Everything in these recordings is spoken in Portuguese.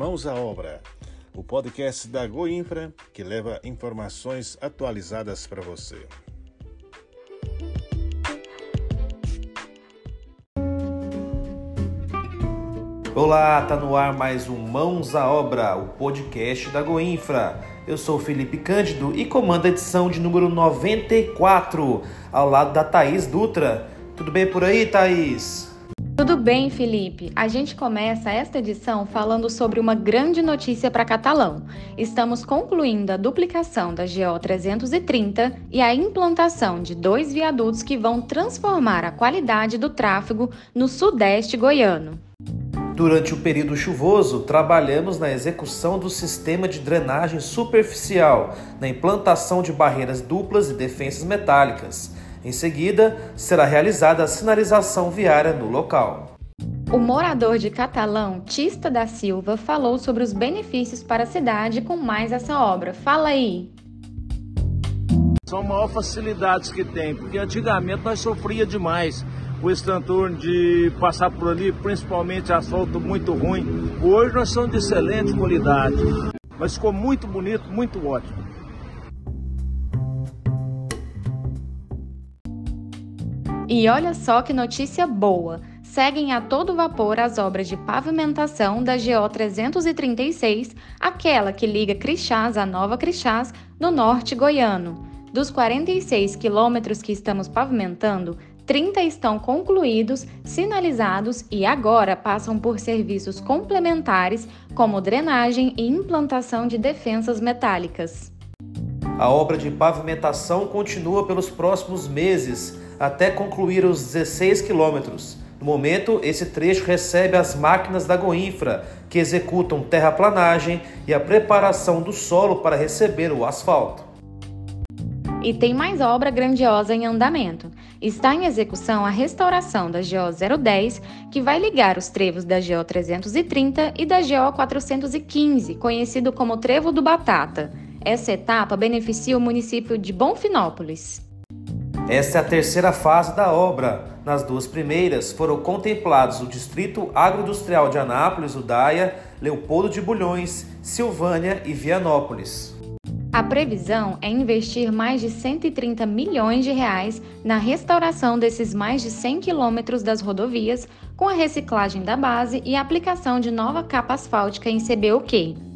Mãos à Obra, o podcast da Goinfra que leva informações atualizadas para você. Olá, tá no ar mais um Mãos à Obra, o podcast da Goinfra. Eu sou Felipe Cândido e comando a edição de número 94, ao lado da Thaís Dutra. Tudo bem por aí, Thaís? Bem, Felipe. A gente começa esta edição falando sobre uma grande notícia para Catalão. Estamos concluindo a duplicação da GO 330 e a implantação de dois viadutos que vão transformar a qualidade do tráfego no sudeste goiano. Durante o período chuvoso, trabalhamos na execução do sistema de drenagem superficial, na implantação de barreiras duplas e defensas metálicas em seguida, será realizada a sinalização viária no local. O morador de Catalão, Tista da Silva, falou sobre os benefícios para a cidade com mais essa obra. Fala aí! São maiores facilidades que tem, porque antigamente nós sofria demais o estantor de passar por ali, principalmente asfalto muito ruim. Hoje nós somos de excelente qualidade, mas ficou muito bonito, muito ótimo. E olha só que notícia boa! Seguem a todo vapor as obras de pavimentação da GO 336, aquela que liga Crixás a Nova Crixás, no norte goiano. Dos 46 quilômetros que estamos pavimentando, 30 estão concluídos, sinalizados e agora passam por serviços complementares, como drenagem e implantação de defensas metálicas. A obra de pavimentação continua pelos próximos meses até concluir os 16 quilômetros. No momento, esse trecho recebe as máquinas da Goinfra, que executam terraplanagem e a preparação do solo para receber o asfalto. E tem mais obra grandiosa em andamento. Está em execução a restauração da GO 010, que vai ligar os trevos da GO 330 e da GO 415, conhecido como Trevo do Batata. Essa etapa beneficia o município de Bonfinópolis. Esta é a terceira fase da obra. Nas duas primeiras foram contemplados o Distrito Agroindustrial de Anápolis, Udaia, Leopoldo de Bulhões, Silvânia e Vianópolis. A previsão é investir mais de 130 milhões de reais na restauração desses mais de 100 quilômetros das rodovias, com a reciclagem da base e a aplicação de nova capa asfáltica em CBUQ.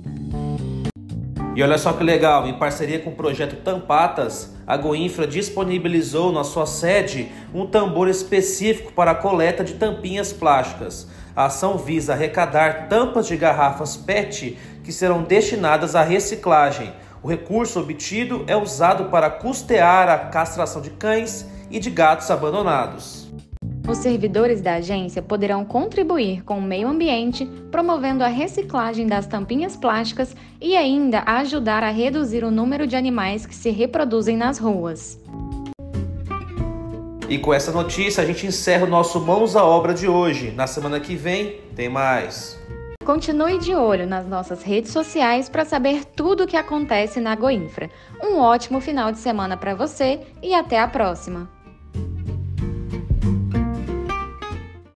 E olha só que legal, em parceria com o projeto Tampatas, a Goinfra disponibilizou na sua sede um tambor específico para a coleta de tampinhas plásticas. A ação visa arrecadar tampas de garrafas PET que serão destinadas à reciclagem. O recurso obtido é usado para custear a castração de cães e de gatos abandonados. Os servidores da agência poderão contribuir com o meio ambiente, promovendo a reciclagem das tampinhas plásticas e ainda ajudar a reduzir o número de animais que se reproduzem nas ruas. E com essa notícia a gente encerra o nosso Mãos à Obra de hoje. Na semana que vem tem mais. Continue de olho nas nossas redes sociais para saber tudo o que acontece na Goinfra. Um ótimo final de semana para você e até a próxima!